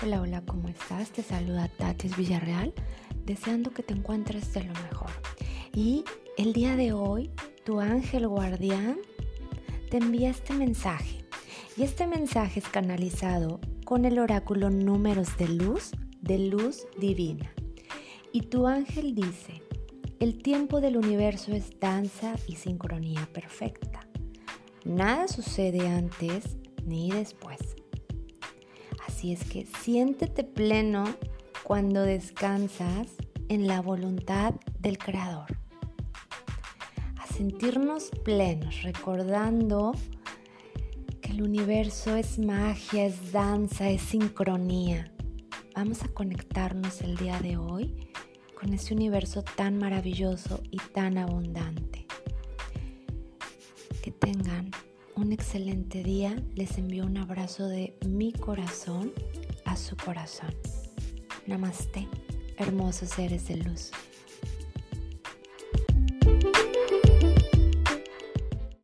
Hola, hola, ¿cómo estás? Te saluda Tatis Villarreal, deseando que te encuentres de lo mejor. Y el día de hoy, tu ángel guardián te envía este mensaje. Y este mensaje es canalizado con el oráculo números de luz, de luz divina. Y tu ángel dice, el tiempo del universo es danza y sincronía perfecta. Nada sucede antes ni después. Así es que siéntete pleno cuando descansas en la voluntad del Creador. A sentirnos plenos, recordando que el universo es magia, es danza, es sincronía. Vamos a conectarnos el día de hoy con ese universo tan maravilloso y tan abundante. Que tengan un excelente día. Les envío un abrazo de mi corazón a su corazón. Namaste, hermosos seres de luz.